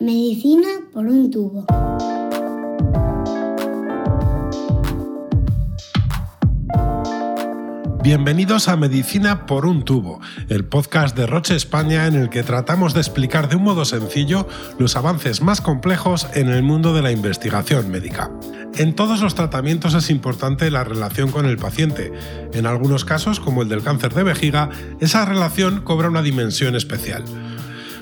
Medicina por un tubo. Bienvenidos a Medicina por un tubo, el podcast de Roche España en el que tratamos de explicar de un modo sencillo los avances más complejos en el mundo de la investigación médica. En todos los tratamientos es importante la relación con el paciente. En algunos casos, como el del cáncer de vejiga, esa relación cobra una dimensión especial.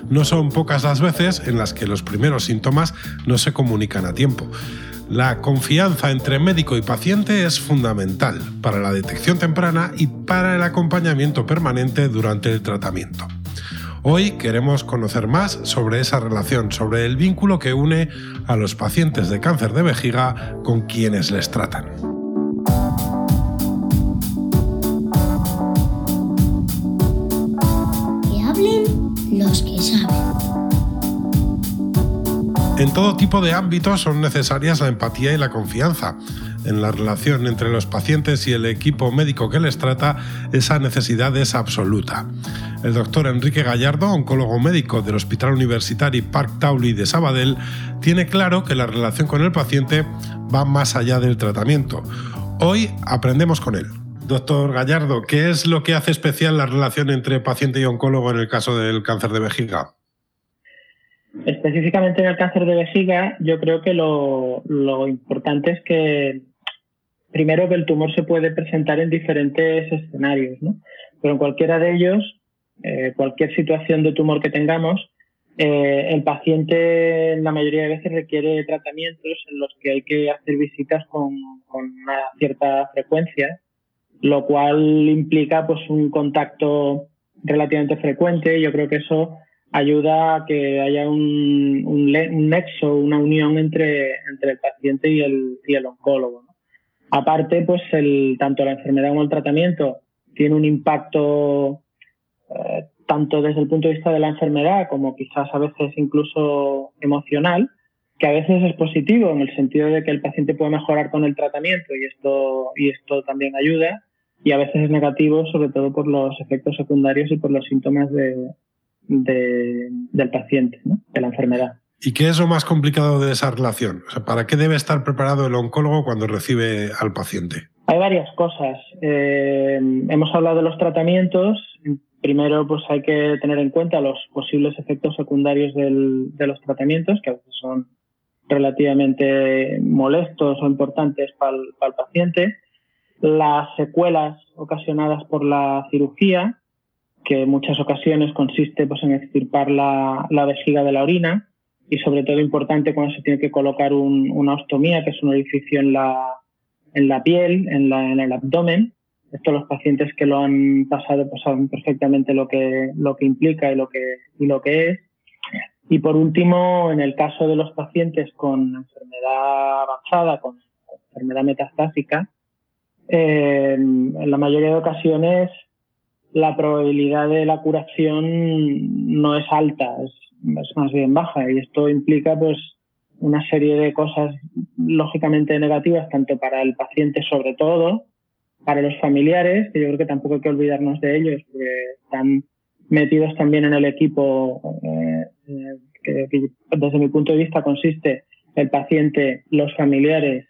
No son pocas las veces en las que los primeros síntomas no se comunican a tiempo. La confianza entre médico y paciente es fundamental para la detección temprana y para el acompañamiento permanente durante el tratamiento. Hoy queremos conocer más sobre esa relación, sobre el vínculo que une a los pacientes de cáncer de vejiga con quienes les tratan. En todo tipo de ámbitos son necesarias la empatía y la confianza. En la relación entre los pacientes y el equipo médico que les trata, esa necesidad es absoluta. El doctor Enrique Gallardo, oncólogo médico del Hospital Universitario Park Tauli de Sabadell, tiene claro que la relación con el paciente va más allá del tratamiento. Hoy aprendemos con él. Doctor Gallardo, ¿qué es lo que hace especial la relación entre paciente y oncólogo en el caso del cáncer de vejiga? Específicamente en el cáncer de vejiga, yo creo que lo, importante es que, primero, que el tumor se puede presentar en diferentes escenarios, ¿no? pero en cualquiera de ellos, eh, cualquier situación de tumor que tengamos, eh, el paciente la mayoría de veces requiere tratamientos en los que hay que hacer visitas con, con una cierta frecuencia lo cual implica pues un contacto relativamente frecuente. Yo creo que eso ayuda a que haya un, un, nexo, una unión entre, entre el paciente y el, y el oncólogo. Aparte, pues el, tanto la enfermedad como el tratamiento tiene un impacto eh, tanto desde el punto de vista de la enfermedad como quizás a veces incluso emocional, que a veces es positivo en el sentido de que el paciente puede mejorar con el tratamiento y esto, y esto también ayuda, y a veces es negativo, sobre todo por los efectos secundarios y por los síntomas de, del paciente, de la enfermedad. ¿Y qué es lo más complicado de esa relación? O sea, ¿Para qué debe estar preparado el oncólogo cuando recibe al paciente? Hay varias cosas. Eh, hemos hablado de los tratamientos. Primero, pues hay que tener en cuenta los posibles efectos secundarios de los tratamientos, que a veces son relativamente molestos o importantes para el paciente las secuelas ocasionadas por la cirugía, que en muchas ocasiones consiste pues, en extirpar la, vejiga de la orina y sobre todo importante cuando se tiene que colocar una ostomía, que es un orificio en la, en la piel, en, la, en el abdomen. Esto los pacientes que lo han pasado pues, saben perfectamente lo que, lo que implica y lo que, y lo que es. Y por último, en el caso de los pacientes con enfermedad avanzada, con enfermedad metastásica, en la mayoría de ocasiones la probabilidad de la curación no es alta, es, más bien baja y esto implica pues una serie de cosas lógicamente negativas tanto para el paciente sobre todo, para los familiares, que yo creo que tampoco hay que olvidarnos de ellos porque están metidos también en el equipo eh, eh, que desde mi punto de vista consiste el paciente, los familiares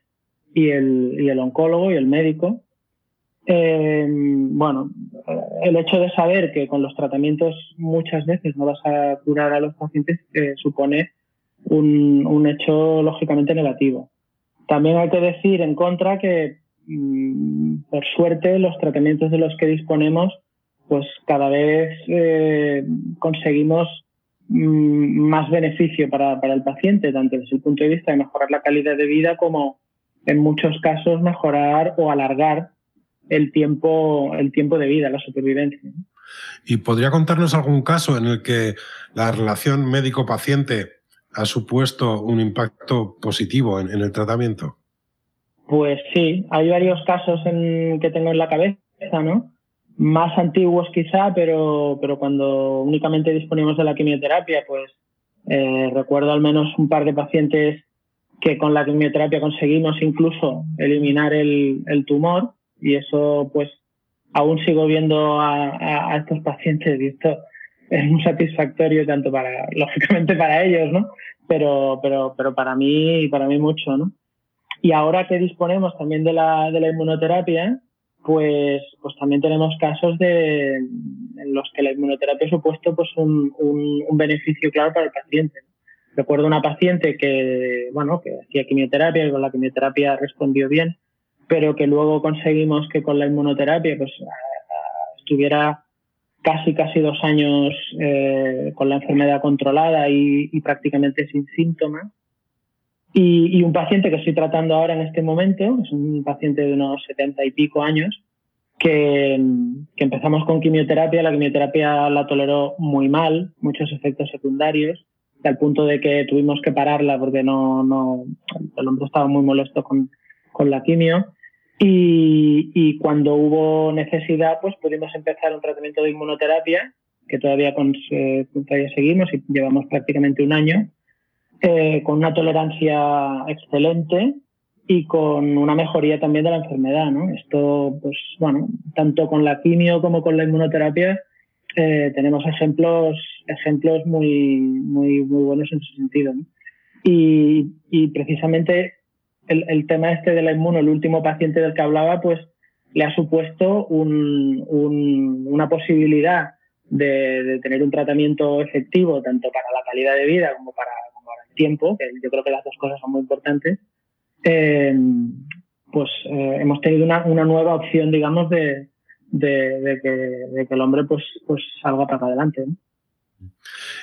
y el, y el oncólogo y el médico. Eh, bueno, el hecho de saber que con los tratamientos muchas veces no vas a curar a los pacientes eh, supone un, hecho lógicamente negativo. También hay que decir en contra que, mm, por suerte, los tratamientos de los que disponemos, pues cada vez eh, conseguimos mm, más beneficio para, para el paciente, tanto desde el punto de vista de mejorar la calidad de vida como en muchos casos mejorar o alargar el tiempo, el tiempo de vida, la supervivencia. ¿Y podría contarnos algún caso en el que la relación médico-paciente ha supuesto un impacto positivo en, el tratamiento? Pues sí, hay varios casos en, que tengo en la cabeza, ¿no? Más antiguos quizá, pero, pero cuando únicamente disponíamos de la quimioterapia, pues eh, recuerdo al menos un par de pacientes que con la quimioterapia conseguimos incluso eliminar el, tumor y eso pues aún sigo viendo a, estos pacientes y esto es muy satisfactorio tanto para, lógicamente para ellos, ¿no? pero, pero, pero para mí, para mí mucho, ¿no? Y ahora que disponemos también de la, de la inmunoterapia, pues, pues también tenemos casos de, en los que la inmunoterapia ha supuesto pues un, un, beneficio claro para el paciente. Recuerdo una paciente que, bueno, que hacía quimioterapia y con la quimioterapia respondió bien, pero que luego conseguimos que con la inmunoterapia pues estuviera casi casi dos años eh, con la enfermedad controlada y, prácticamente sin síntomas. Y, un paciente que estoy tratando ahora en este momento, es un paciente de unos setenta y pico años, que, que, empezamos con quimioterapia. La quimioterapia la toleró muy mal, muchos efectos secundarios, al punto de que tuvimos que pararla porque no, no el hombre estaba muy molesto con, con la quimio. Y, cuando hubo necesidad, pues pudimos empezar un tratamiento de inmunoterapia, que todavía, con, todavía seguimos y llevamos prácticamente un año, eh, con una tolerancia excelente y con una mejoría también de la enfermedad. ¿no? Esto, pues bueno, tanto con la quimio como con la inmunoterapia, eh, tenemos ejemplos, ejemplos muy, muy, muy buenos en ese sentido. ¿no? Y, y precisamente el, tema este de la inmuno, el último paciente del que hablaba, pues le ha supuesto una posibilidad de, tener un tratamiento efectivo tanto para la calidad de vida como para, el tiempo, que yo creo que las dos cosas son muy importantes, eh, pues eh, hemos tenido una, nueva opción, digamos, de, que, el hombre pues, pues salga para adelante.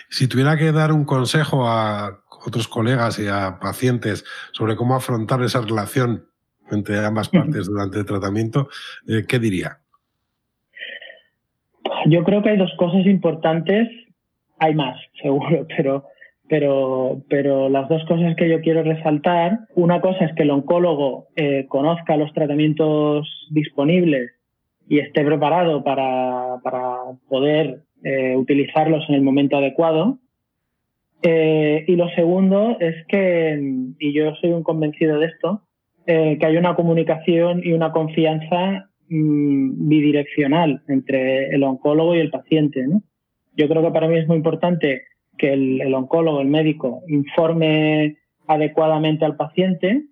Si tuviera que dar un consejo a otros colegas y a pacientes sobre cómo afrontar esa relación entre ambas partes durante el tratamiento, eh, ¿qué diría? Yo creo que hay dos cosas importantes, hay más, seguro, pero, pero, pero las dos cosas que yo quiero resaltar, una cosa es que el oncólogo eh, conozca los tratamientos disponibles y esté preparado para, para poder eh, utilizarlos en el momento adecuado. Eh, y lo segundo es que, y yo soy un convencido de esto, eh, que hay una comunicación y una confianza mm, bidireccional entre el oncólogo y el paciente. Yo creo que para mí es muy importante que el, oncólogo, el médico, informe adecuadamente al paciente,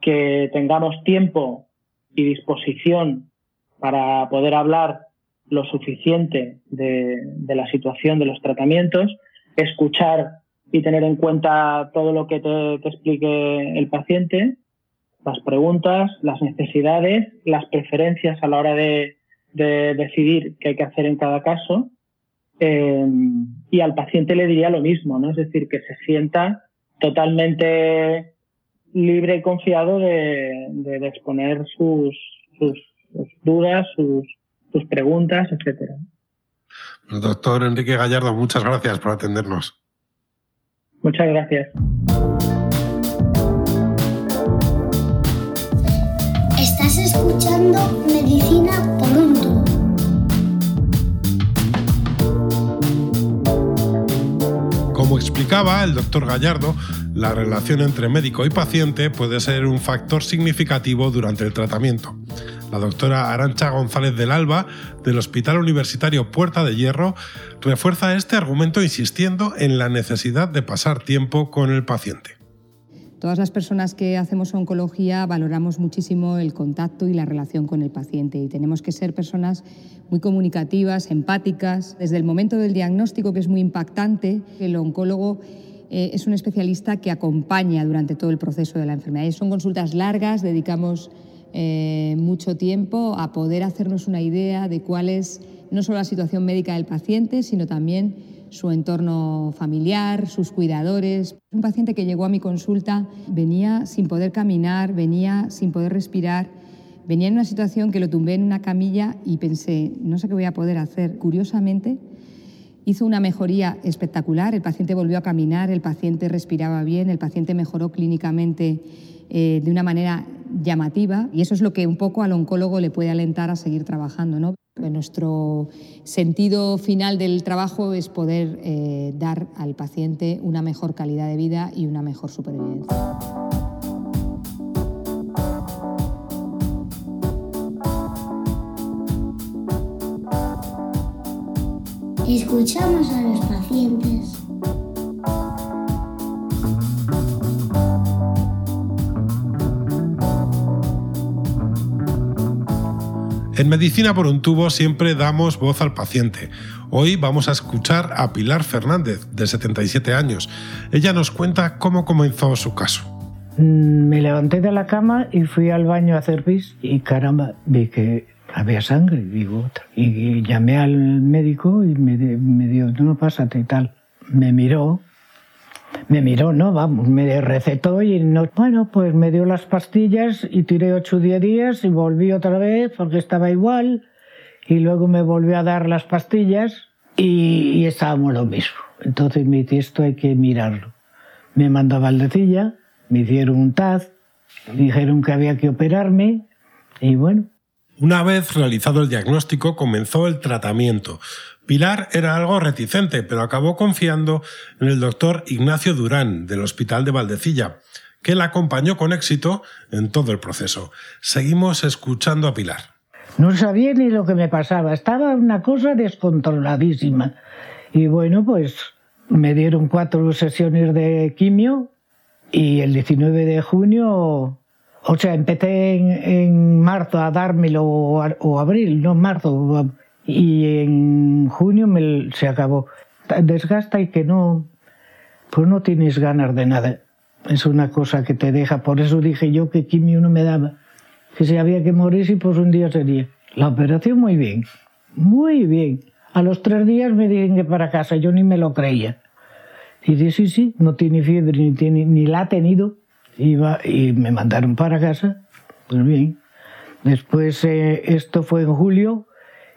que tengamos tiempo y disposición para poder hablar lo suficiente de, de la situación de los tratamientos escuchar y tener en cuenta todo lo que te, explique el paciente, las preguntas, las necesidades, las preferencias a la hora de, decidir qué hay que hacer en cada caso. Eh, y al paciente le diría lo mismo, ¿no? Es decir, que se sienta totalmente libre y confiado de, exponer sus, sus, dudas, sus, sus preguntas, etcétera. Doctor Enrique Gallardo, muchas gracias por atendernos. Muchas gracias. Estás escuchando Medicina por un tubo. Como explicaba el doctor Gallardo, la relación entre médico y paciente puede ser un factor significativo durante el tratamiento. La doctora Arancha González del Alba, del Hospital Universitario Puerta de Hierro, refuerza este argumento insistiendo en la necesidad de pasar tiempo con el paciente. Todas las personas que hacemos oncología valoramos muchísimo el contacto y la relación con el paciente y tenemos que ser personas muy comunicativas, empáticas. Desde el momento del diagnóstico, que es muy impactante, el oncólogo eh, es un especialista que acompaña durante todo el proceso de la enfermedad. son consultas largas, dedicamos eh, mucho tiempo a poder hacernos una idea de cuál es no solo la situación médica del paciente, sino también su entorno familiar, sus cuidadores. Un paciente que llegó a mi consulta venía sin poder caminar, venía sin poder respirar, venía en una situación que lo tumbé en una camilla y pensé, no sé qué voy a poder hacer. Curiosamente, hizo una mejoría espectacular, el paciente volvió a caminar, el paciente respiraba bien, el paciente mejoró clínicamente eh, de una manera llamativa y eso es lo que un poco al oncólogo le puede alentar a seguir trabajando. ¿no? Nuestro sentido final del trabajo es poder eh, dar al paciente una mejor calidad de vida y una mejor supervivencia. Escuchamos a los pacientes. En Medicina por un tubo siempre damos voz al paciente. Hoy vamos a escuchar a Pilar Fernández, de 77 años. Ella nos cuenta cómo comenzó su caso. Mm, me levanté de la cama y fui al baño a hacer pis y caramba, vi que había sangre, digo, y llamé al médico y me, me dio, no, pásate y tal. Me miró, me miró, no, vamos, me recetó y no, bueno, pues me dio las pastillas y tiré 8 o 10 días y volví otra vez porque estaba igual y luego me volvió a dar las pastillas y, y estábamos lo mismo. Entonces me dice, esto hay que mirarlo. Me mandó a Valdecilla me hicieron un TAZ, dijeron que había que operarme y bueno. Una vez realizado el diagnóstico, comenzó el tratamiento. Pilar era algo reticente, pero acabó confiando en el doctor Ignacio Durán, del Hospital de Valdecilla, que la acompañó con éxito en todo el proceso. Seguimos escuchando a Pilar. No sabía ni lo que me pasaba, estaba una cosa descontroladísima. Y bueno, pues me dieron cuatro sesiones de quimio y el 19 de junio, o sea, empecé en, marzo a dármelo, o, abril, no marzo, y en junio me, se acabó. Desgasta y que no, pues no tienes ganas de nada. Es una cosa que te deja. Por eso dije yo que quimio no me daba. Que si había que morirse, pues un día sería. La operación muy bien, muy bien. A los tres días me dijeron que para casa, yo ni me lo creía. Y dice, sí, sí, no tiene fiebre ni, tiene, ni la ha tenido. Y, y me mandaron para casa. Pues bien. Después eh, esto fue en julio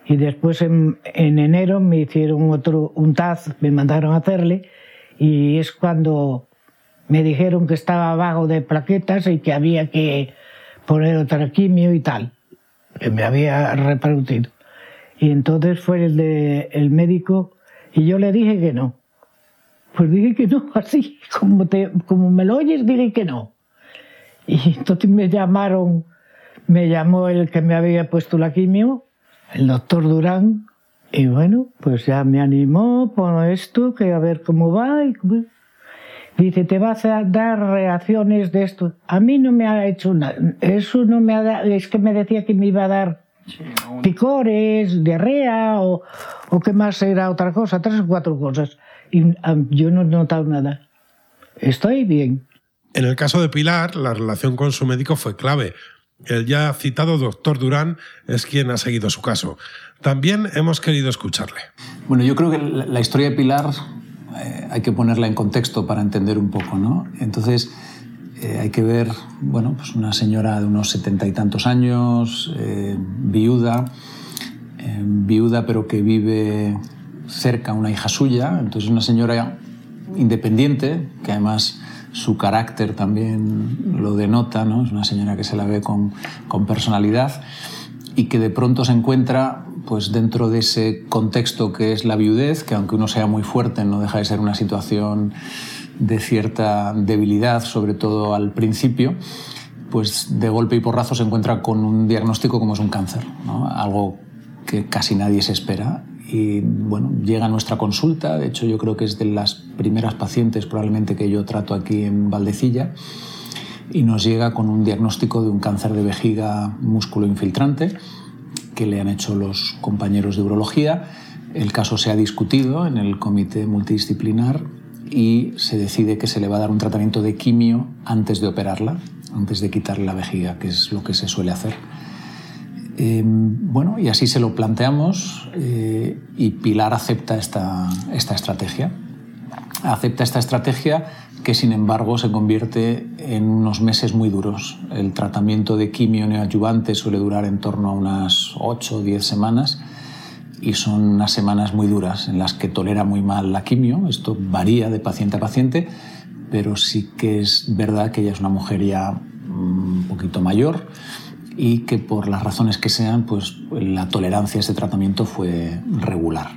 y después en, en, enero me hicieron otro, un TAZ, me mandaron a hacerle y es cuando me dijeron que estaba abajo de plaquetas y que había que poner otra quimio y tal, que me había reproducido. Y entonces fue el, de, el médico y yo le dije que no, pues dije que no, así, como, te, como me lo oyes, dije que no. Y entonces me llamaron, me llamó el que me había puesto la quimio, el doctor Durán, y bueno, pues ya me animó por esto, que a ver cómo va. Y, dice, te vas a dar reacciones de esto. A mí no me ha hecho nada. Eso no me ha dado, es que me decía que me iba a dar picores, diarrea o, o qué más era otra cosa, tres o cuatro cosas y yo no he notado nada. Estoy bien. En el caso de Pilar, la relación con su médico fue clave. El ya citado doctor Durán es quien ha seguido su caso. También hemos querido escucharle. Bueno, yo creo que la historia de Pilar eh, hay que ponerla en contexto para entender un poco, ¿no? Entonces, eh, hay que ver, bueno, pues una señora de unos setenta y tantos años, eh, viuda, viuda pero que vive cerca una hija suya, entonces una señora independiente, que además su carácter también lo denota, ¿no? es una señora que se la ve con, con personalidad y que de pronto se encuentra pues dentro de ese contexto que es la viudez, que aunque uno sea muy fuerte no deja de ser una situación de cierta debilidad, sobre todo al principio, pues de golpe y porrazo se encuentra con un diagnóstico como es un cáncer, ¿no? algo que casi nadie se espera y bueno, llega a nuestra consulta, de hecho yo creo que es de las primeras pacientes probablemente que yo trato aquí en Valdecilla y nos llega con un diagnóstico de un cáncer de vejiga músculo infiltrante que le han hecho los compañeros de urología. El caso se ha discutido en el comité multidisciplinar y se decide que se le va a dar un tratamiento de quimio antes de operarla, antes de quitarle la vejiga, que es lo que se suele hacer. Em, bueno, y así se lo planteamos eh, y Pilar acepta esta, esta estrategia. Acepta esta estrategia que sin embargo se convierte en unos meses muy duros. El tratamiento de quimio neoadyuvante suele durar en torno a unas 8 o 10 semanas y son unas semanas muy duras en las que tolera muy mal la quimio. Esto varía de paciente a paciente, pero sí que es verdad que ella es una mujer ya mm, un poquito mayor y que por las razones que sean, pues la tolerancia a ese tratamiento fue regular.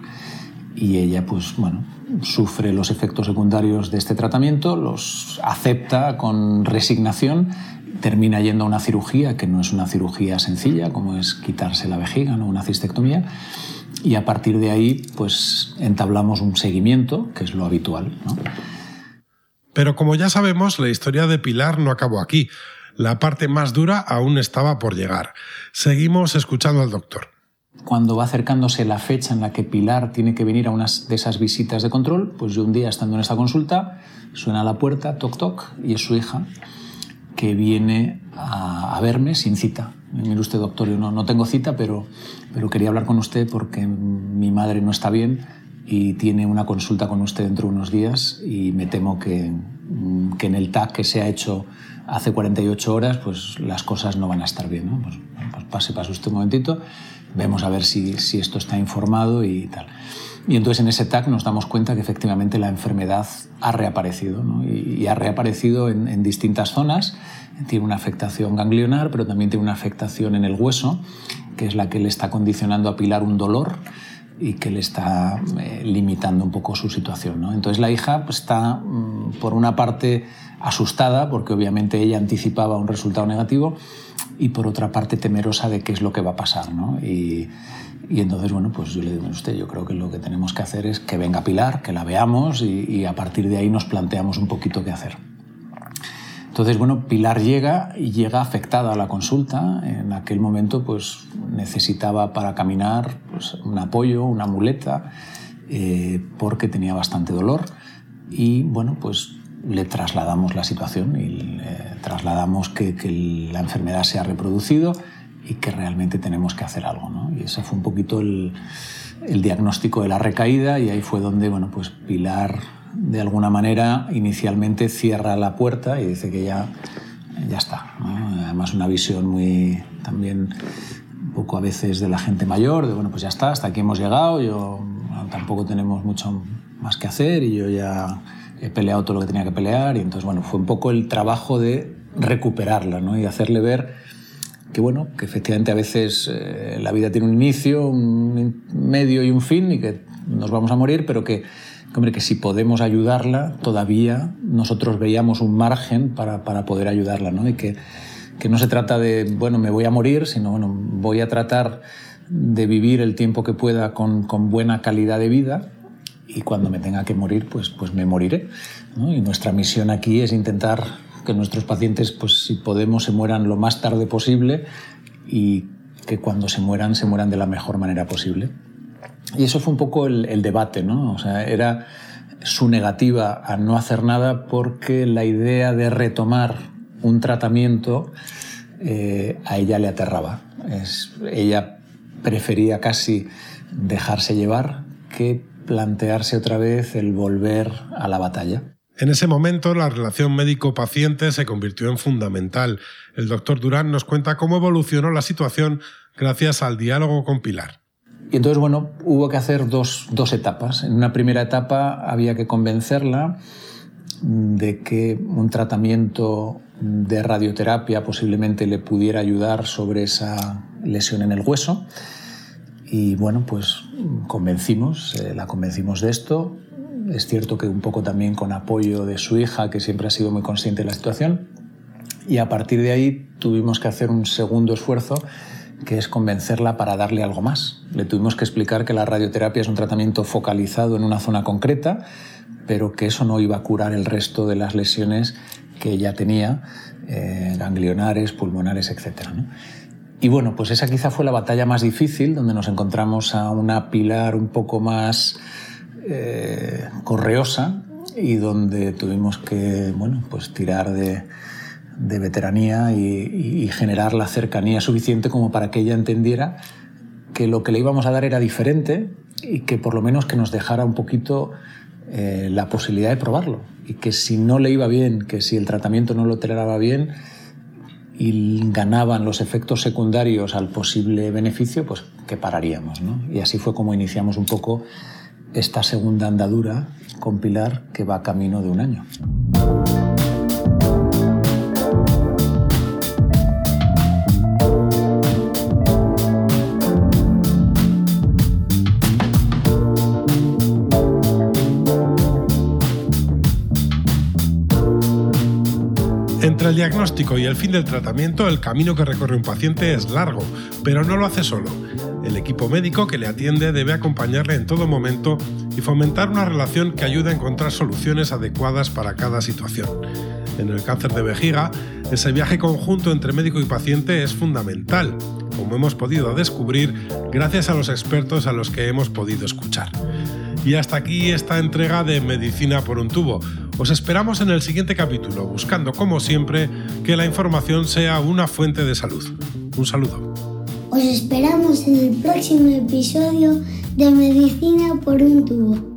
Y ella, pues bueno, sufre los efectos secundarios de este tratamiento, los acepta con resignación, termina yendo a una cirugía que no es una cirugía sencilla, como es quitarse la vejiga, no una cistectomía, y a partir de ahí, pues entablamos un seguimiento, que es lo habitual. Pero como ya sabemos, la historia de Pilar no acabó aquí. La parte más dura aún estaba por llegar. Seguimos escuchando al doctor. Cuando va acercándose la fecha en la que Pilar tiene que venir a una de esas visitas de control, pues yo un día estando en esta consulta, suena a la puerta, toc toc, y es su hija que viene a, verme sin cita. Mire usted, doctor, yo no, no tengo cita, pero, pero quería hablar con usted porque mi madre no está bien y tiene una consulta con usted dentro de unos días y me temo que, que en el TAC que se ha hecho hace 48 horas, pues las cosas no van a estar bien. ¿no? Pues, pues pase, pase usted un momentito, vemos a ver si, si esto está informado y tal. Y entonces en ese TAC nos damos cuenta que efectivamente la enfermedad ha reaparecido ¿no? y, ha reaparecido en, en, distintas zonas. Tiene una afectación ganglionar, pero también tiene una afectación en el hueso, que es la que le está condicionando a Pilar un dolor y que le está eh, limitando un poco su situación. ¿no? Entonces la hija pues, está, mm, por una parte, asustada, porque obviamente ella anticipaba un resultado negativo, y por otra parte temerosa de qué es lo que va a pasar. ¿no? Y, y entonces, bueno, pues yo le digo a usted, yo creo que lo que tenemos que hacer es que venga Pilar, que la veamos y, a partir de ahí nos planteamos un poquito qué hacer. Entonces, bueno, Pilar llega y llega afectada a la consulta. En aquel momento, pues necesitaba para caminar pues, un apoyo, una muleta, eh, porque tenía bastante dolor. Y bueno, pues le trasladamos la situación y le trasladamos que, la enfermedad se ha reproducido y que realmente tenemos que hacer algo. Y ese fue un poquito el, el, diagnóstico de la recaída y ahí fue donde bueno, pues Pilar de alguna manera inicialmente cierra la puerta y dice que ya, ya está. Además una visión muy también un poco a veces de la gente mayor, de bueno, pues ya está, hasta aquí hemos llegado, yo tampoco tenemos mucho más que hacer y yo ya he peleado todo lo que tenía que pelear y entonces bueno, fue un poco el trabajo de recuperarla ¿no? y hacerle ver que bueno, que efectivamente a veces eh, la vida tiene un inicio, un medio y un fin y que nos vamos a morir, pero que, hombre, que si podemos ayudarla, todavía nosotros veíamos un margen para, para poder ayudarla, ¿no? Y que, que, no se trata de, bueno, me voy a morir, sino, bueno, voy a tratar de vivir el tiempo que pueda con, con buena calidad de vida y cuando me tenga que morir, pues, pues me moriré. Y nuestra misión aquí es intentar que nuestros pacientes, pues si podemos, se mueran lo más tarde posible y que cuando se mueran, se mueran de la mejor manera posible. Y eso fue un poco el, debate, ¿no? O sea, era su negativa a no hacer nada porque la idea de retomar un tratamiento eh, a ella le aterraba. Ella prefería casi dejarse llevar que plantearse otra vez el volver a la batalla. En ese momento la relación médico-paciente se convirtió en fundamental. El doctor Durán nos cuenta cómo evolucionó la situación gracias al diálogo con Pilar. Y entonces, bueno, hubo que hacer dos, etapas. En una primera etapa había que convencerla de que un tratamiento de radioterapia posiblemente le pudiera ayudar sobre esa lesión en el hueso. Y bueno, pues convencimos, eh, la convencimos de esto, es cierto que un poco también con apoyo de su hija, que siempre ha sido muy consciente de la situación. Y a partir de ahí tuvimos que hacer un segundo esfuerzo, que es convencerla para darle algo más. Le tuvimos que explicar que la radioterapia es un tratamiento focalizado en una zona concreta, pero que eso no iba a curar el resto de las lesiones que ella tenía, eh, ganglionares, pulmonares, etc. Y bueno, pues esa quizá fue la batalla más difícil, donde nos encontramos a una pilar un poco más eh, correosa y donde tuvimos que bueno, pues tirar de, de veteranía y, generar la cercanía suficiente como para que ella entendiera que lo que le íbamos a dar era diferente y que por lo menos que nos dejara un poquito eh, la posibilidad de probarlo y que si no le iba bien, que si el tratamiento no lo toleraba bien y ganaban los efectos secundarios al posible beneficio, pues que pararíamos. ¿no? Y así fue como iniciamos un poco esta segunda andadura con Pilar que va camino de un año. El diagnóstico y el fin del tratamiento, el camino que recorre un paciente es largo, pero no lo hace solo. El equipo médico que le atiende debe acompañarle en todo momento y fomentar una relación que ayude a encontrar soluciones adecuadas para cada situación. En el cáncer de vejiga, ese viaje conjunto entre médico y paciente es fundamental, como hemos podido descubrir gracias a los expertos a los que hemos podido escuchar. Y hasta aquí esta entrega de Medicina por un tubo. Os esperamos en el siguiente capítulo, buscando como siempre que la información sea una fuente de salud. Un saludo. Os esperamos en el próximo episodio de Medicina por un tubo.